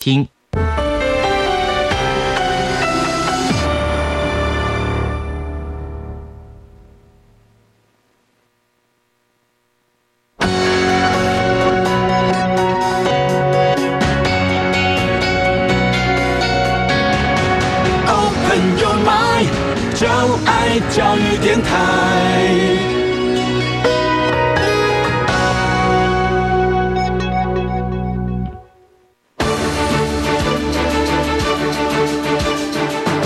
听。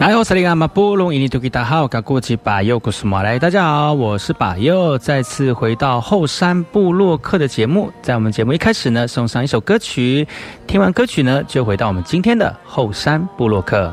哪有？塞利亚马布隆伊尼图吉达好，卡古吉巴尤古斯马来，大家好，我是巴尤，再次回到后山部落客的节目。在我们节目一开始呢，送上一首歌曲，听完歌曲呢，就回到我们今天的后山部落客。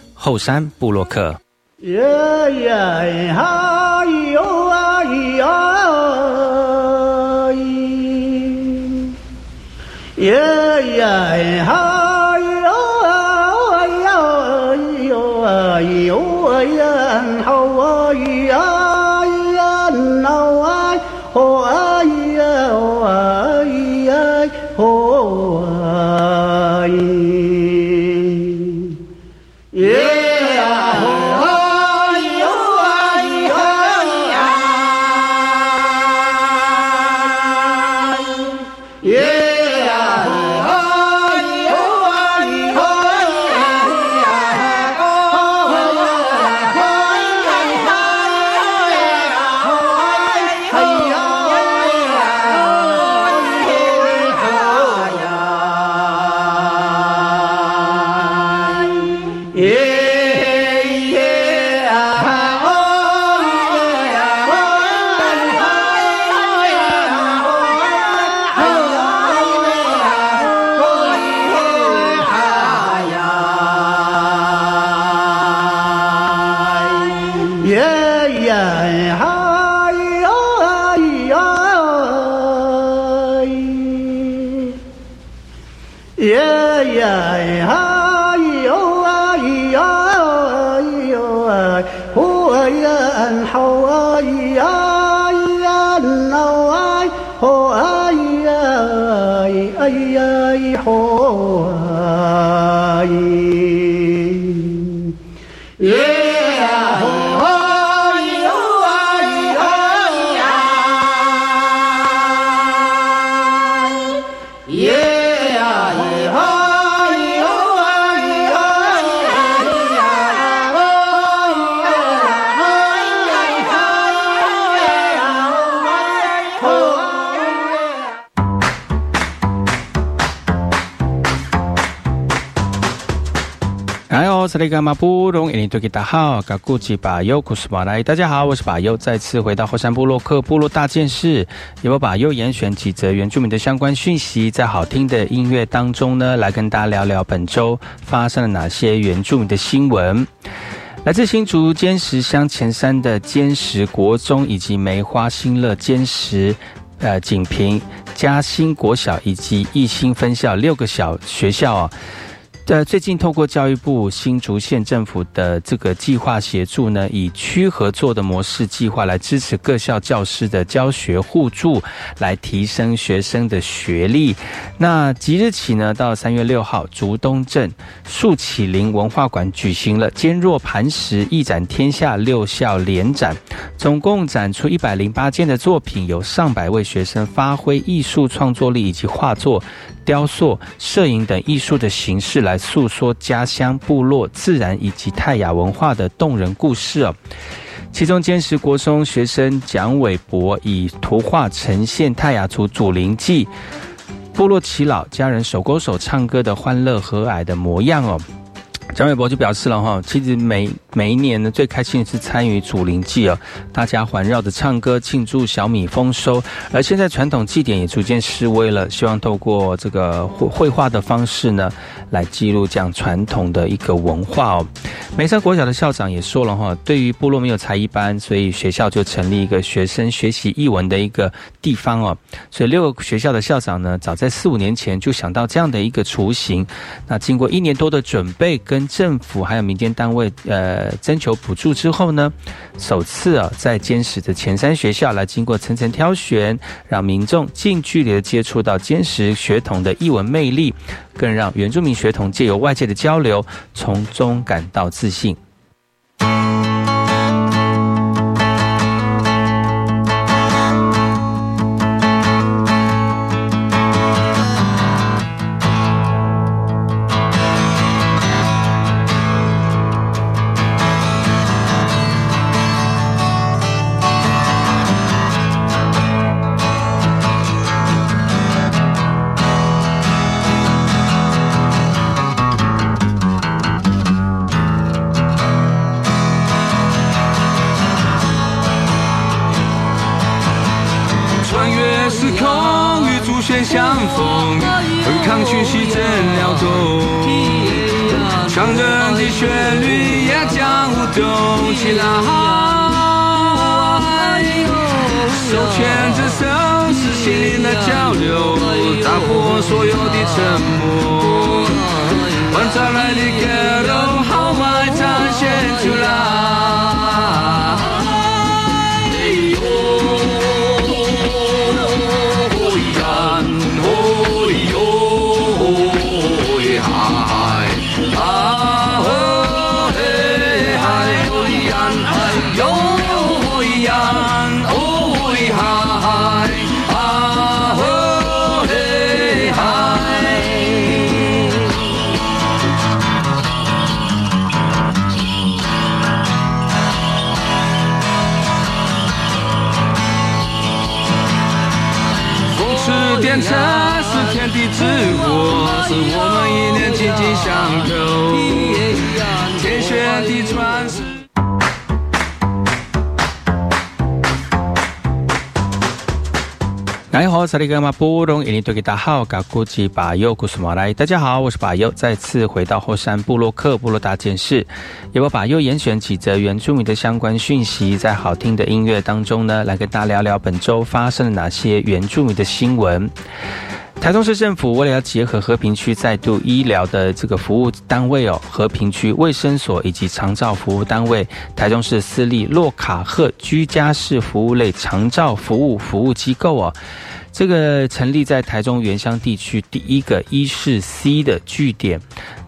后山布洛克。耶耶哈哟啊咿啊咿，耶耶哈哟啊咿啊咿哟啊萨利伽马布隆，印尼多吉达好，大家好，我是巴尤，再次回到后山部落克部落大件事，由我巴尤严选几则原住民的相关讯息，在好听的音乐当中呢，来跟大家聊聊本周发生了哪些原住民的新闻。来自新竹坚石乡前山的坚石国中，以及梅花新乐坚石呃锦屏嘉兴国小以及义兴分校六个小学校啊。呃，最近透过教育部新竹县政府的这个计划协助呢，以区合作的模式计划来支持各校教师的教学互助，来提升学生的学历。那即日起呢，到三月六号，竹东镇树启林文化馆举行了“坚若磐石，一展天下”六校联展，总共展出一百零八件的作品，有上百位学生发挥艺术创作力以及画作。雕塑、摄影等艺术的形式来诉说家乡、部落、自然以及泰雅文化的动人故事哦。其中，坚持国中学生蒋伟博以图画呈现泰雅族祖灵祭、部落耆老家人手勾手唱歌的欢乐和蔼的模样哦。蒋伟博就表示了哈，其实每每一年呢，最开心的是参与祖灵祭哦，大家环绕着唱歌庆祝小米丰收。而现在传统祭典也逐渐式微了，希望透过这个绘绘画的方式呢，来记录这样传统的一个文化哦。梅山国小的校长也说了哈，对于部落没有才艺班，所以学校就成立一个学生学习译文的一个地方哦。所以六个学校的校长呢，早在四五年前就想到这样的一个雏形。那经过一年多的准备跟政府还有民间单位呃征求补助之后呢，首次啊在坚实的前三学校来经过层层挑选，让民众近距离的接触到坚实学童的艺文魅力，更让原住民学童借由外界的交流，从中感到自信。大家好，我是巴佑，古斯马来。大家好，我是巴佑，再次回到后山部落克部落大件事，也把巴佑严选几则原住民的相关讯息，在好听的音乐当中呢，来跟大家聊聊本周发生了哪些原住民的新闻。台中市政府为了要结合和平区再度医疗的这个服务单位哦，和平区卫生所以及长照服务单位，台中市私立洛卡赫居家式服务类长照服务服务机构哦。这个成立在台中原乡地区第一个一市 C 的据点，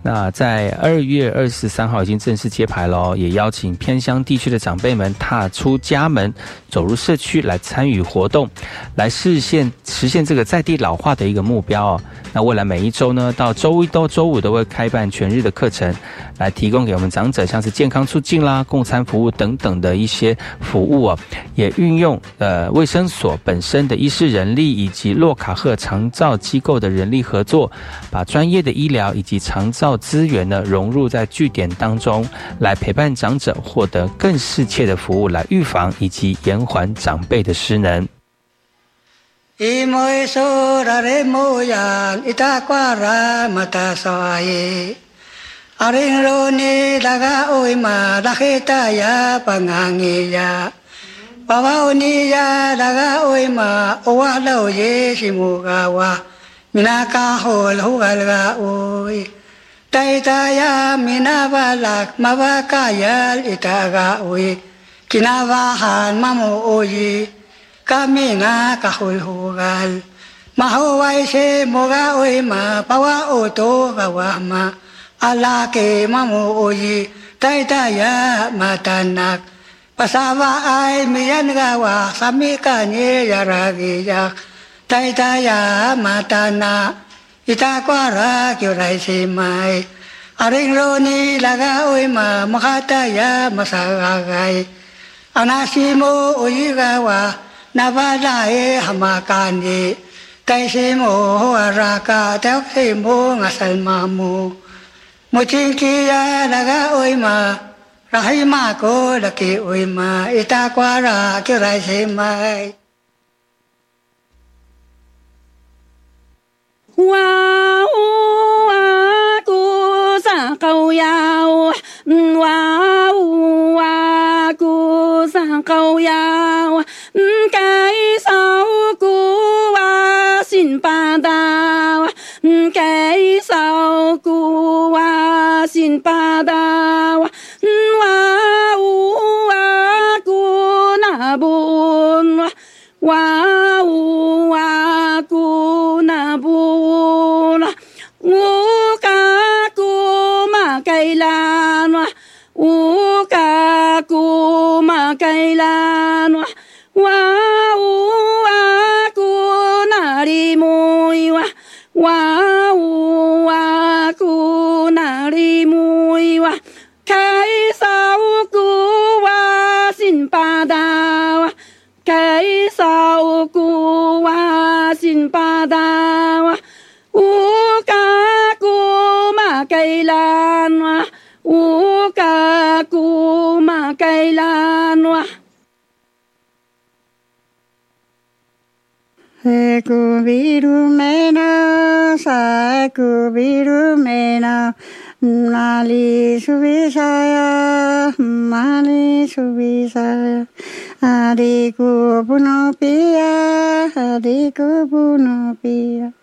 那在二月二十三号已经正式揭牌了，也邀请偏乡地区的长辈们踏出家门，走入社区来参与活动，来实现实现这个在地老化的一个目标哦。那未来每一周呢，到周一到周五都会开办全日的课程，来提供给我们长者，像是健康促进啦、共餐服务等等的一些服务哦。也运用呃卫生所本身的医师人力以及洛卡赫长照机构的人力合作，把专业的医疗以及长照资源呢融入在据点当中，来陪伴长者获得更适切的服务，来预防以及延缓长辈的失能。 ပဝဝနိယဒဂဝိမအဝလောရေရှိမူကဝါမနာကာဟောလဟုကလကအိုယတေတယာမနာဘလကမဘကယလဣတဂဝိကိနာဝဟန်မမောအိုယကမေနာကဟုလဟုကလမဟောဝိရှိမောဂဝိမပဝအိုတောဘဝမအလာကေမမောအိုယတေတယာမတနာက ภาษาว่าไอมียนกาว่าสามีกาเนยารากิยาไตตายามาตานาอิตากวารากิไรสิไมอริงโรนีลากาอุยมามหาตายามาสากาไกอนาสิโมอุยกาวานาวาลาเอหมาการีไตสิโมอารากาเทวสิโมงัสลมามูมุจิงกียาลากาอุยมา rai hay mà cô là kỳ ôi ita qua ra kêu ra thế mai wow à cô sa câu yao wow à cô sa câu yao cái sao cô à xin ba đào cái sao cô à xin ba đào كي mena, sa Sakubiru mena, sakubiru mena, mali subisaya, mali subisaya, adiku punopia, adiku punopia,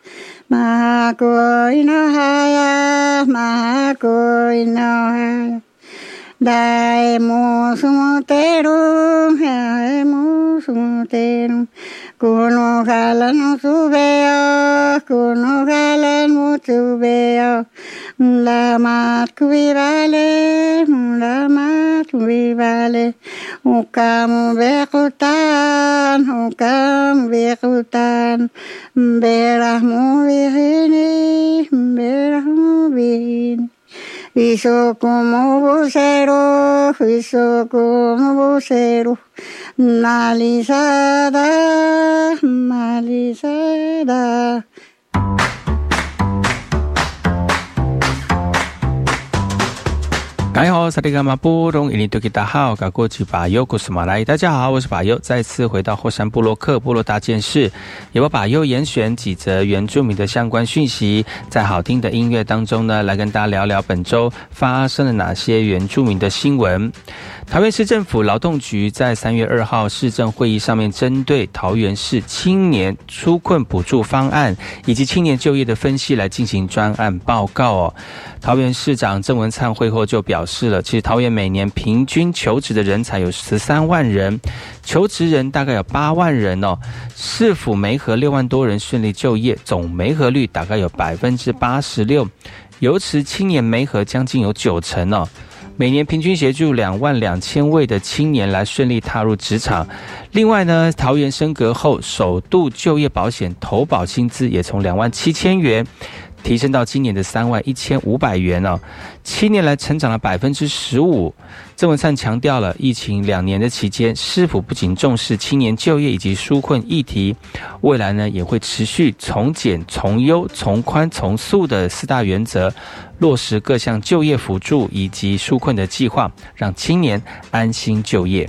mahako inohaya, mahako inohaya. Daemos motero, daemos motero, con ojalá no subeo, con ojalá no subeo, la mat vale, la mat vale, o camo bejutan, o camo bejutan, verás muy bien, verás muy bien. Hizo como vocero, hizo como vocero, malizada, malizada. 大家好，萨利伽马布隆伊尼多吉达好，噶过去巴尤古斯马来。大家好，我是巴尤，再次回到霍山部落克部落大件事，由我巴尤严选几则原住民的相关讯息，在好听的音乐当中呢，来跟大家聊聊本周发生了哪些原住民的新闻。桃园市政府劳动局在三月二号市政会议上面，针对桃园市青年纾困补助方案以及青年就业的分析来进行专案报告哦。桃园市长郑文灿会后就表示了，其实桃园每年平均求职的人才有十三万人，求职人大概有八万人哦。市府媒合六万多人顺利就业，总媒合率大概有百分之八十六，尤其青年媒合将近有九成哦。每年平均协助两万两千位的青年来顺利踏入职场。另外呢，桃园升格后，首度就业保险投保薪资也从两万七千元提升到今年的三万一千五百元哦，七年来成长了百分之十五。郑文灿强调了，疫情两年的期间，市府不仅重视青年就业以及纾困议题，未来呢也会持续从简、从优、从宽、从速的四大原则。落实各项就业辅助以及纾困的计划，让青年安心就业。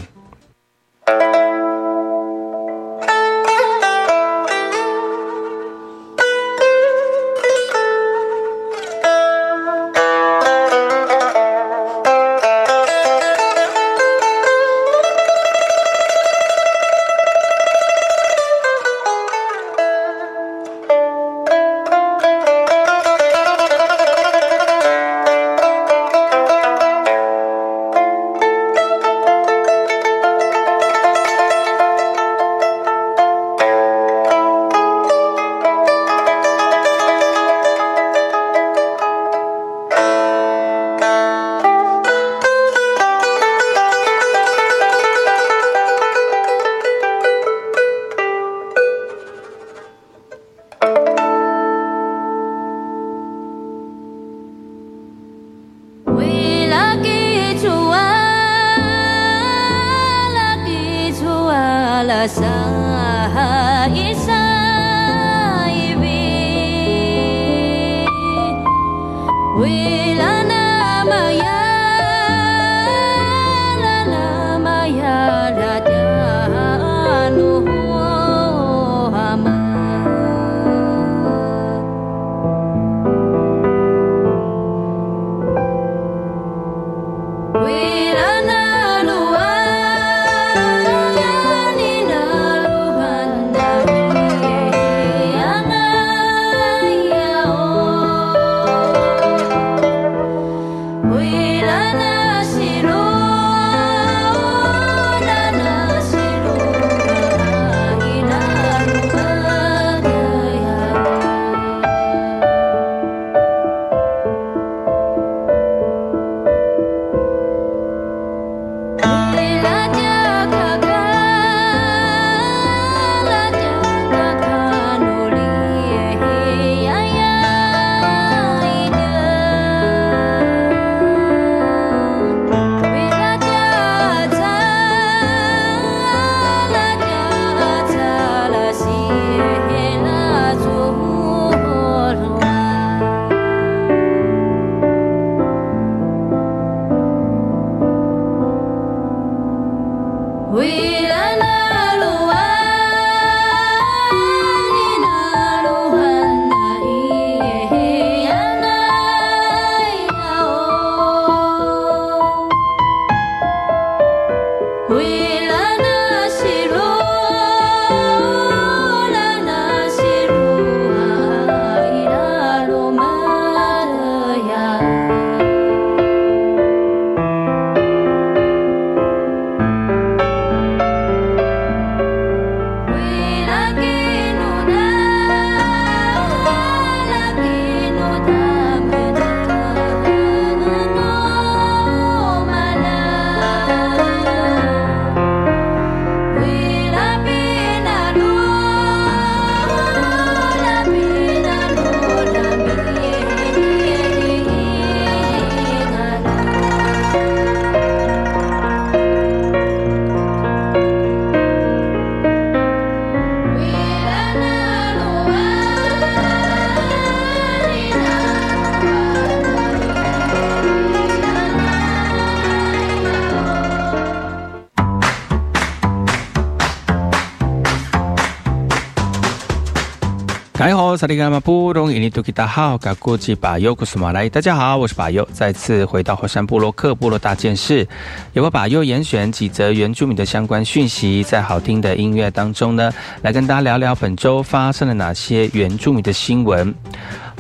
萨利格马布隆伊尼图吉达好，嘎古吉巴尤库斯马来，大家好，我是巴尤，再次回到火山部落克部落大件事，由我巴尤严选几则原住民的相关讯息，在好听的音乐当中呢，来跟大家聊聊本周发生了哪些原住民的新闻。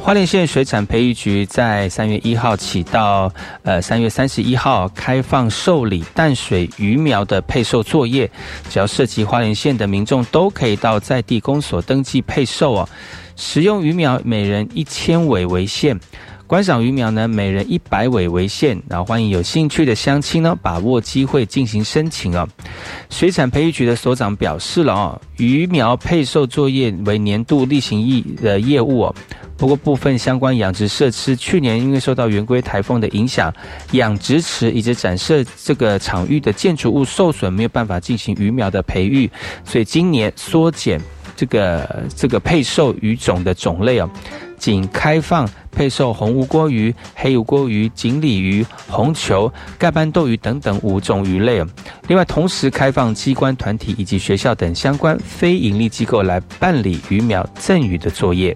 花莲县水产培育局在三月一号起到呃三月三十一号开放受理淡水鱼苗的配售作业，只要涉及花莲县的民众都可以到在地公所登记配售哦。食用鱼苗每人一千尾为限，观赏鱼苗呢每人一百尾为限。然后欢迎有兴趣的乡亲呢把握机会进行申请哦。水产培育局的所长表示了哦，鱼苗配售作业为年度例行业的业务哦。不过，部分相关养殖设施去年因为受到圆规台风的影响，养殖池以及展示这个场域的建筑物受损，没有办法进行鱼苗的培育，所以今年缩减这个这个配售鱼种的种类哦，仅开放配售红乌锅鱼、黑乌锅鱼、锦鲤鱼、红球、盖斑斗鱼等等五种鱼类哦。另外，同时开放机关团体以及学校等相关非营利机构来办理鱼苗赠予的作业。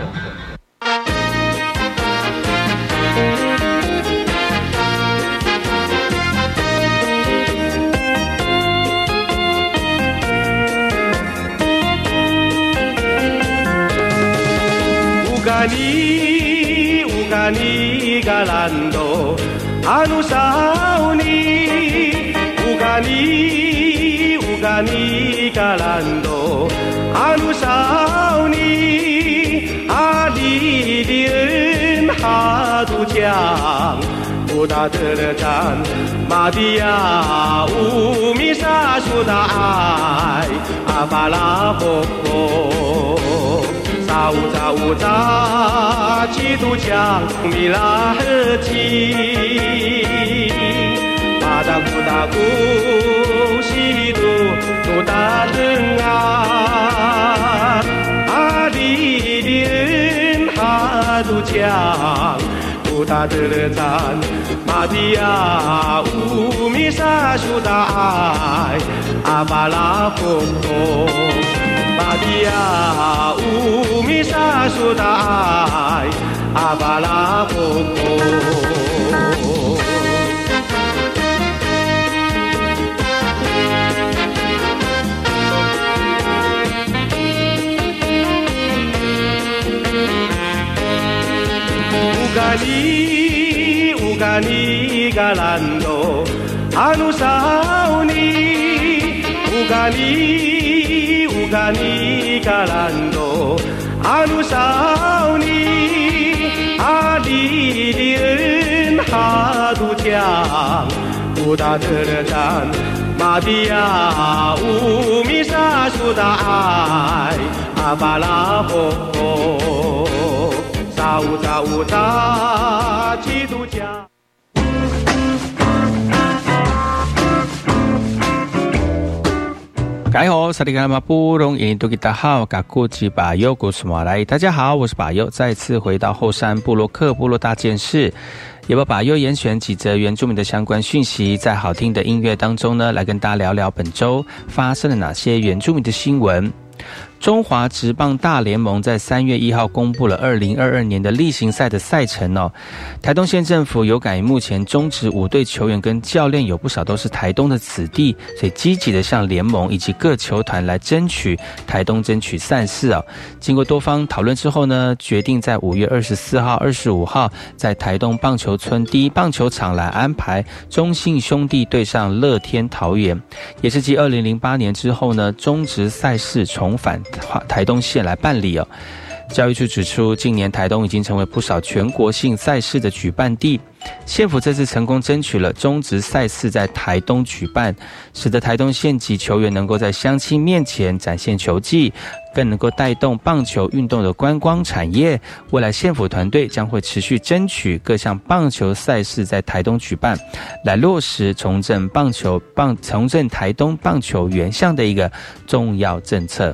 尼乌嘎尼嘎兰多，阿努沙乌尼乌嘎尼乌嘎尼嘎兰多，阿努沙乌尼阿里的恩哈杜江，布达德勒赞玛蒂亚乌米沙苏达爱阿巴拉波波。扎乌扎乌扎，基督教米拉赫基，巴达古达古西杜杜达登啊，阿里的人哈杜江，古达德勒赞，马迪亚乌米萨苏达爱，阿巴拉波波。dia umi sa sudai abala poko Ugani, ugani galando, anu sauni, ugani ugani galando 阿鲁少尼，阿里的恩哈都江，布达德勒赞，玛蒂亚乌米沙苏达爱，阿巴拉霍，沙乌沙乌达基督江。大家好，萨利卡马布隆印度吉达好，嘎古吉巴尤古斯马来。大家好，我是巴尤，再次回到后山部落克部落大件事，也把巴尤严选几则原住民的相关讯息，在好听的音乐当中呢，来跟大家聊聊本周发生了哪些原住民的新闻。中华职棒大联盟在三月一号公布了二零二二年的例行赛的赛程哦。台东县政府有感于目前中职五队球员跟教练有不少都是台东的子弟，所以积极的向联盟以及各球团来争取台东争取赛事哦。经过多方讨论之后呢，决定在五月二十四号、二十五号在台东棒球村第一棒球场来安排中信兄弟对上乐天桃园，也是继二零零八年之后呢，中职赛事重返。台东县来办理哦。教育处指出，近年台东已经成为不少全国性赛事的举办地。县府这次成功争取了中职赛事在台东举办，使得台东县级球员能够在乡亲面前展现球技，更能够带动棒球运动的观光产业。未来县府团队将会持续争取各项棒球赛事在台东举办，来落实重振棒球棒重振台东棒球原乡的一个重要政策。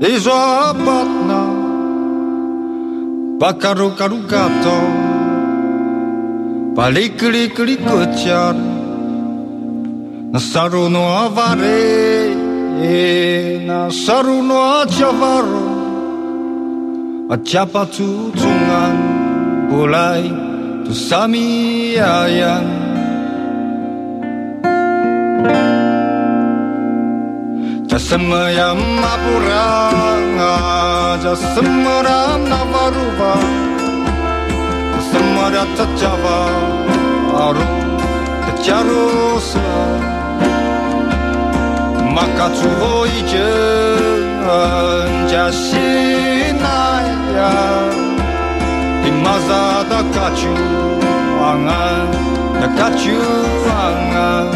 i żabotno Bakaru karugato Palikli kuchar Na saru no aware Na saru no achavaro Acapatu tungan. Bulay tu samiayan Semaya mapura ngaja semara navaruba semua dah tachava aru terjarusa makatsuvo ije jashinaya imazada kachu anga kachu anga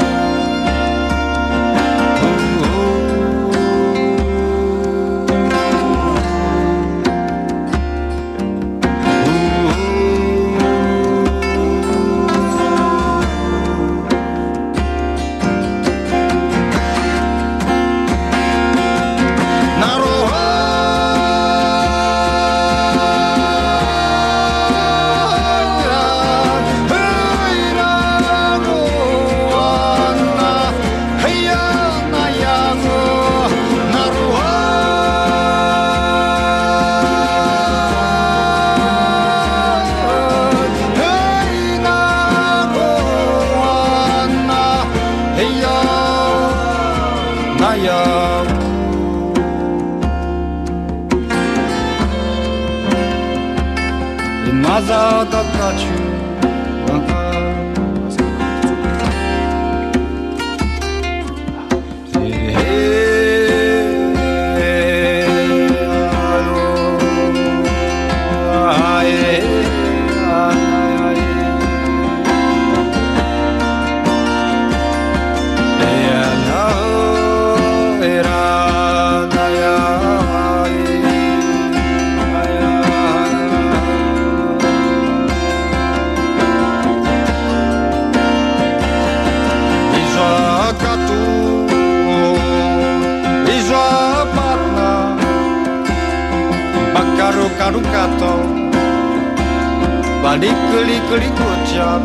まりくりくりこちゃ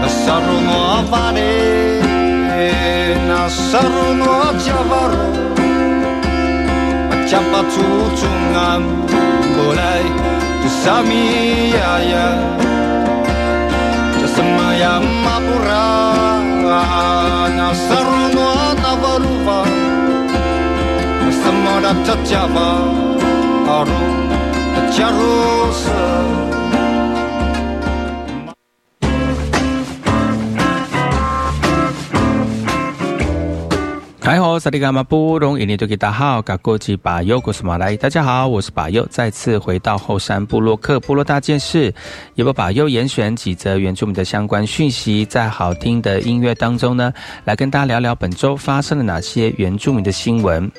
なさるのあばれなさるのあちゃばるちゃぱつつがんぼらいとさみややちゃさまやまぶらなさるのあなばるばなさまらちゃちゃばある小如是。萨迪嘎玛布隆伊尼多吉达好，嘎古吉巴尤古斯马来，大家好，我是巴尤，再次回到后山部落克部落大件事，也把巴尤严选几则原住民的相关讯息，在好听的音乐当中呢，来跟大家聊聊本周发生了哪些原住民的新闻。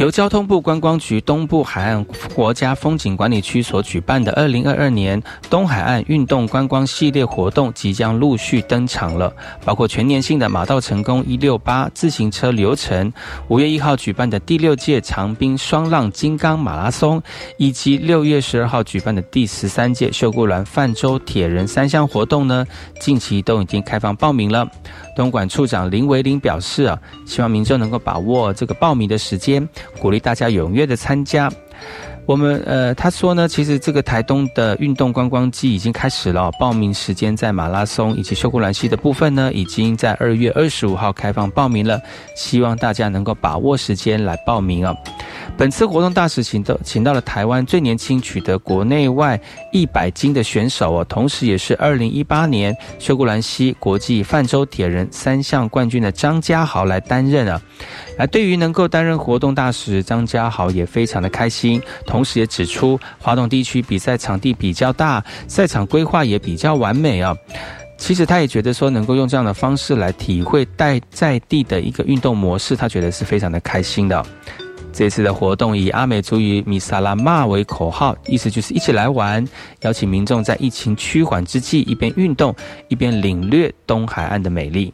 由交通部观光局东部海岸国家风景管理区所举办的二零二二年东海岸运动观光系列活动即将陆续登场了，包括全年性的马到成功一六八自行车流程，五月一号举办的第六届长滨双浪金刚马拉松，以及六月十二号举办的第十三届秀姑峦泛舟铁人三项活动呢，近期都已经开放报名了。东莞处长林维林表示啊，希望民众能够把握这个报名的时间，鼓励大家踊跃的参加。我们呃，他说呢，其实这个台东的运动观光季已经开始了，报名时间在马拉松以及秀姑兰溪的部分呢，已经在二月二十五号开放报名了，希望大家能够把握时间来报名啊。本次活动大使请到请到了台湾最年轻取得国内外一百金的选手哦，同时也是二零一八年秀姑兰溪国际泛舟铁人三项冠军的张家豪来担任啊。而对于能够担任活动大使，张家豪也非常的开心，同时也指出，华东地区比赛场地比较大，赛场规划也比较完美啊。其实他也觉得说，能够用这样的方式来体会带在地的一个运动模式，他觉得是非常的开心的。这次的活动以阿美族语“米萨拉玛”为口号，意思就是一起来玩，邀请民众在疫情趋缓之际，一边运动，一边领略东海岸的美丽。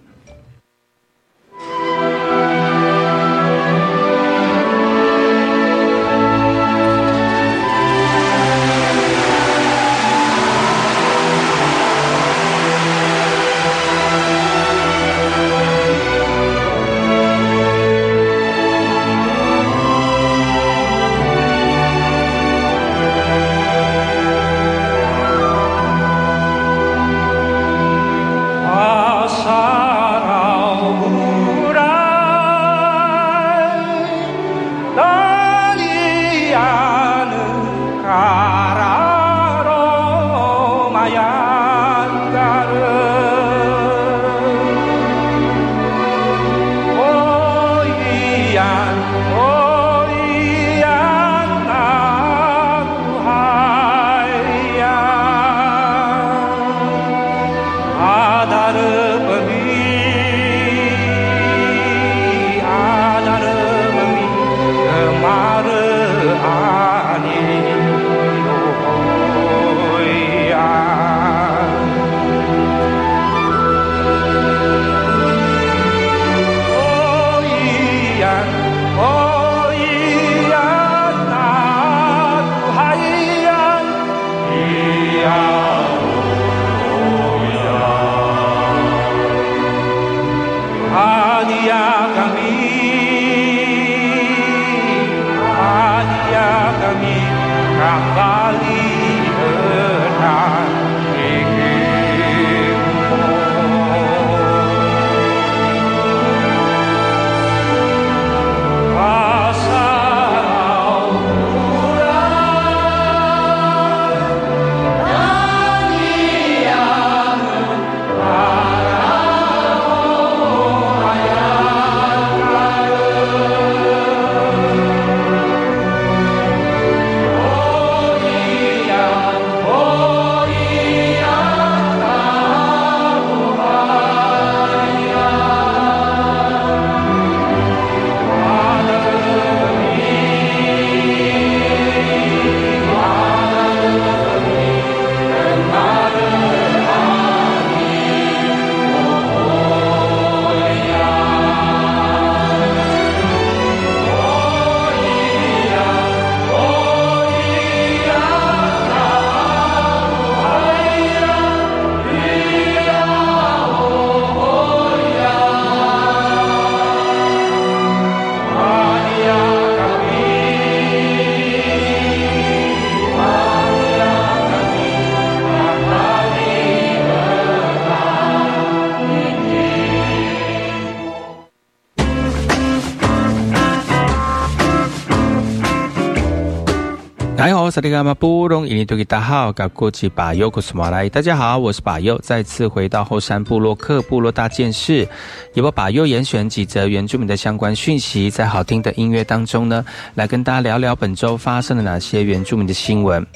萨利伽马布隆伊尼多吉大好，嘎古吉巴尤古斯马来。大家好，我是巴尤，再次回到后山部落克部落大件事，也把巴尤严选几则原住民的相关讯息，在好听的音乐当中呢，来跟大家聊聊本周发生了哪些原住民的新闻。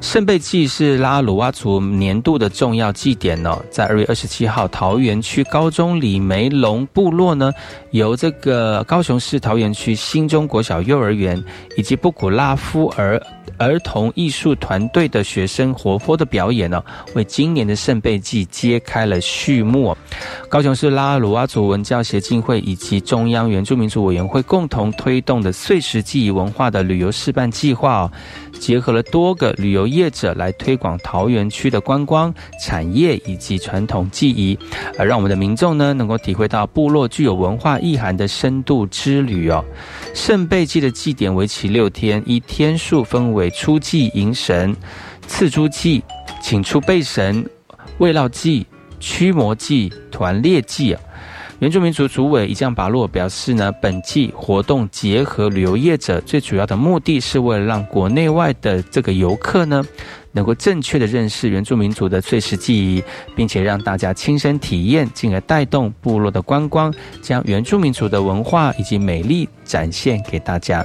圣贝祭是拉鲁哇族年度的重要祭典哦，在二月二十七号，桃园区高中李梅龙部落呢，由这个高雄市桃园区新中国小幼儿园以及布古拉夫儿儿童艺术团队的学生活泼的表演呢，为今年的圣贝祭揭开了序幕。高雄市拉鲁哇族文教协进会以及中央原住民族委员会共同推动的碎石记忆文化的旅游示范计划。结合了多个旅游业者来推广桃园区的观光产业以及传统技艺，而让我们的民众呢能够体会到部落具有文化意涵的深度之旅哦。圣贝祭的祭典为期六天，一天数分为初祭迎神、赐诸祭、请出备神、慰劳祭、驱魔祭、团列祭啊。原住民族主委一将巴洛表示呢，本季活动结合旅游业者，最主要的目的是为了让国内外的这个游客呢，能够正确的认识原住民族的最实记忆，并且让大家亲身体验，进而带动部落的观光，将原住民族的文化以及美丽展现给大家。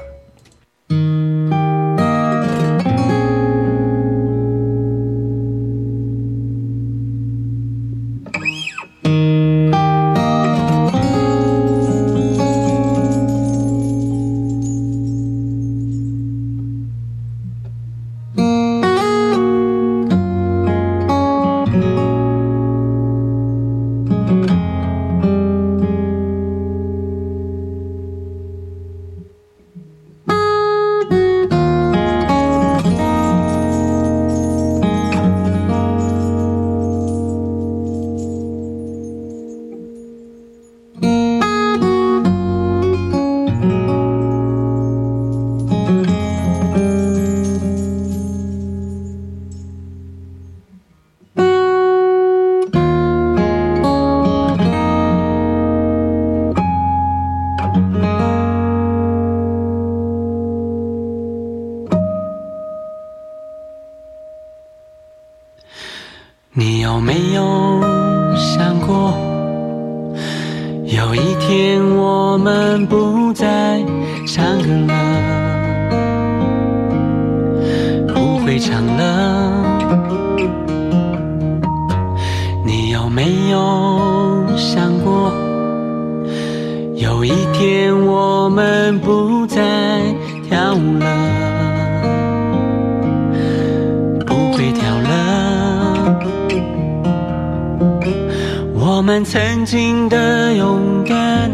我们不再跳了，不会跳了。我们曾经的勇敢，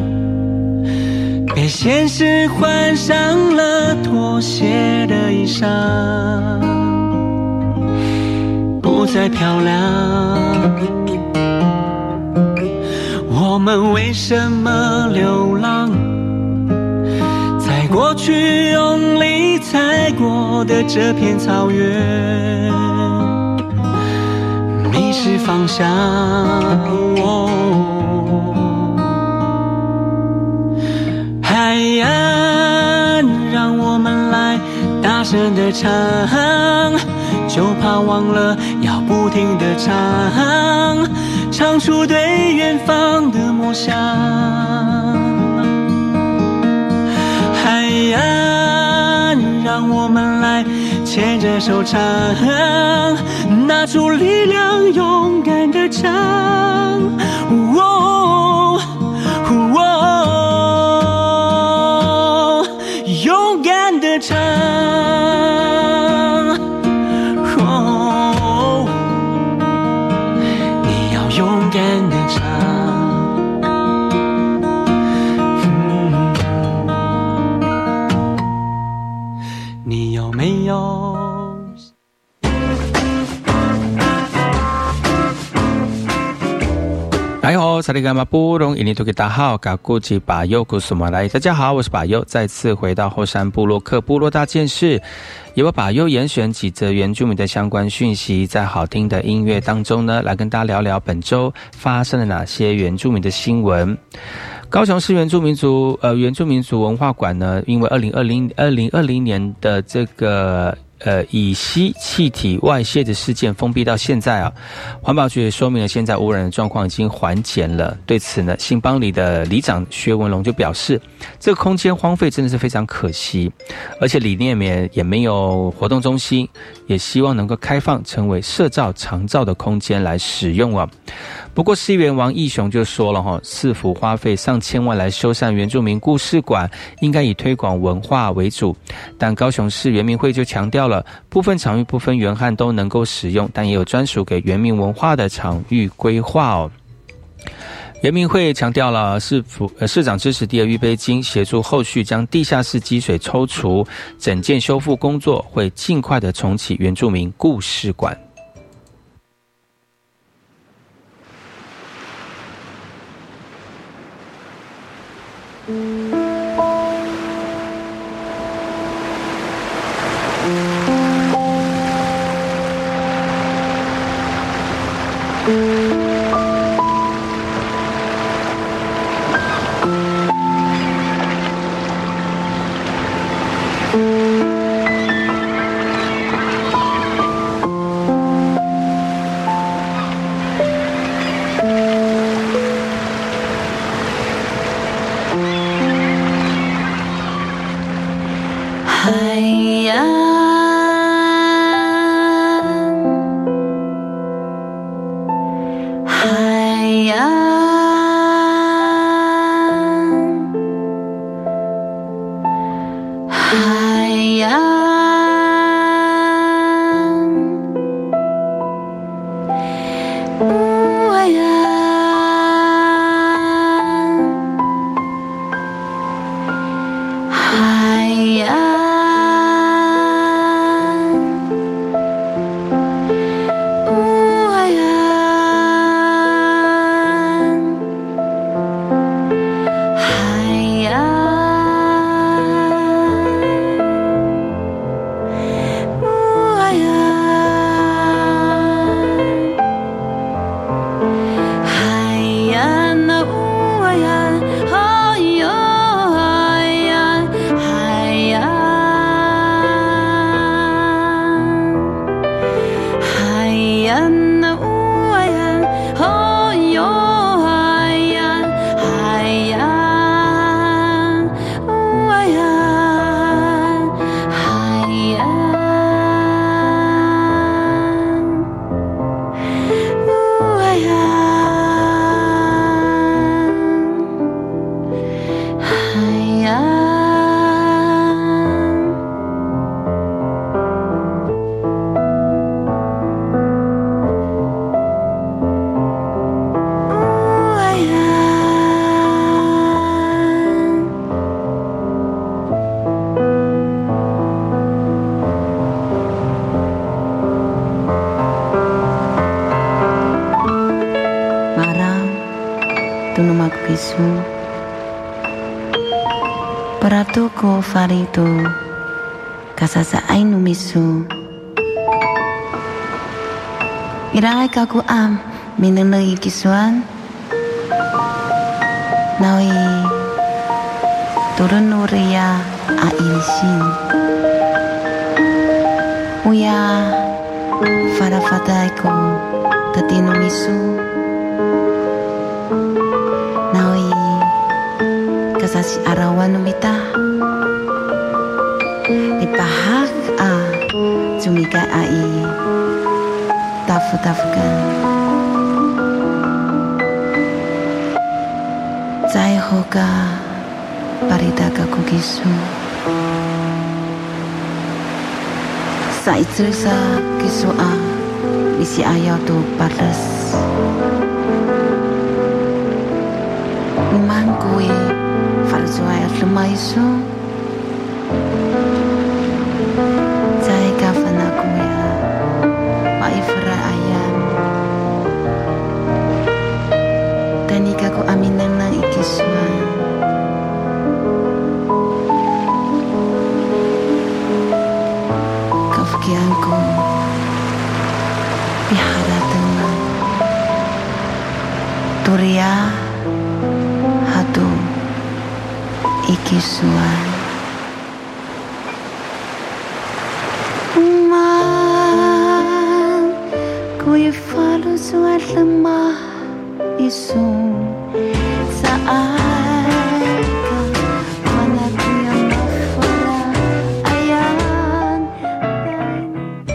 被现实换上了妥协的衣裳，不再漂亮。我们为什么流浪？去用力踩过的这片草原，迷失方向。海岸让我们来大声地唱，就怕忘了要不停地唱，唱出对远方的梦想。让我们来牵着手，唱拿出力量，勇敢的唱。萨利伽马布隆伊尼图吉大号嘎古吉巴尤古苏马来，大家好，我是巴尤，再次回到后山部落克部落大件事，也把巴尤严选几则原住民的相关讯息，在好听的音乐当中呢，来跟大家聊聊本周发生了哪些原住民的新闻。高雄市原住民族呃原住民族文化馆呢，因为二零二零二零二零年的这个。呃乙烯气体外泄的事件封闭到现在啊，环保局也说明了现在污染的状况已经缓解了。对此呢，新邦里的里长薛文龙就表示，这个空间荒废真的是非常可惜，而且里面也没有活动中心，也希望能够开放成为社造长照的空间来使用啊。不过，市议员王义雄就说了哈，市府花费上千万来修缮原住民故事馆，应该以推广文化为主。但高雄市原民会就强调了，部分场域不分原汉都能够使用，但也有专属给原民文化的场域规划哦。原民会强调了市府市长支持第二预备金，协助后续将地下室积水抽除，整件修复工作会尽快的重启原住民故事馆。Kasasa sa ai misu. Iralai kaku am minang lagi kisuan. Nawi turun nuria a insin Uya fara fataiko tatino misu. futawkę. Zai hoga parida ga kugisu. Saitsusa kisu a isi ayau tu padas. Umangkui falzuai lumaisu. piara teman. Turia hatu iki suai Man Kui falu suai lemah isu Saat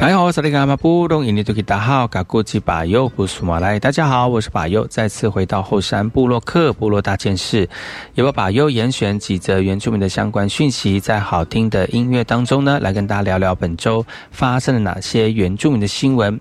哎好，萨利卡马布隆印尼多吉达好，嘎古吉巴尤布苏马来，大家好，我是巴尤，再次回到后山部落克部落大件事，由我巴尤严选几则原住民的相关讯息，在好听的音乐当中呢，来跟大家聊聊本周发生了哪些原住民的新闻。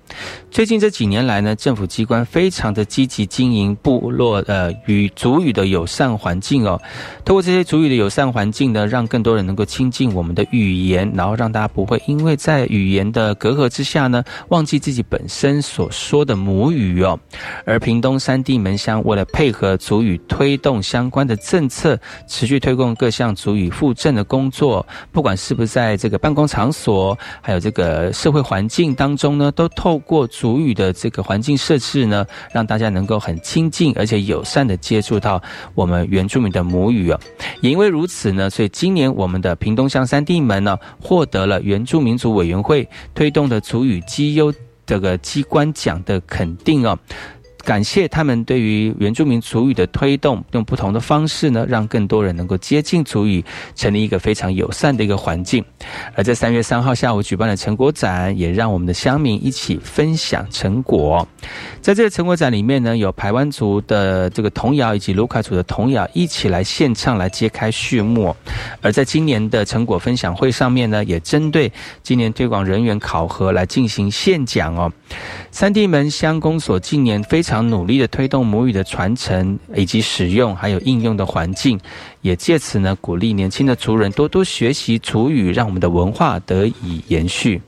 最近这几年来呢，政府机关非常的积极经营部落呃与族语的友善环境哦，透过这些族语的友善环境呢，让更多人能够亲近我们的语言，然后让大家不会因为在语言的隔隔阂之下呢，忘记自己本身所说的母语哦。而屏东三地门乡为了配合族语推动相关的政策，持续推动各项族语复振的工作，不管是不是在这个办公场所，还有这个社会环境当中呢，都透过族语的这个环境设置呢，让大家能够很亲近而且友善的接触到我们原住民的母语哦。也因为如此呢，所以今年我们的屏东乡三地门呢，获得了原住民族委员会推动用的主语绩优这个机关奖的肯定哦。感谢他们对于原住民族语的推动，用不同的方式呢，让更多人能够接近族语，成立一个非常友善的一个环境。而在三月三号下午举办的成果展，也让我们的乡民一起分享成果。在这个成果展里面呢，有排湾族的这个童谣以及卢凯族的童谣一起来献唱，来揭开序幕。而在今年的成果分享会上面呢，也针对今年推广人员考核来进行献奖哦。三地门乡公所近年非常常努力的推动母语的传承以及使用，还有应用的环境，也借此呢鼓励年轻的族人多多学习族语，让我们的文化得以延续。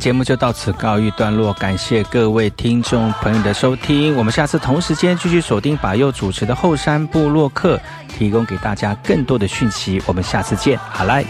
节目就到此告一段落感谢各位听众朋友的收听我们下次同时间继续锁定百佑主持的后山部落客提供给大家更多的讯息我们下次见好来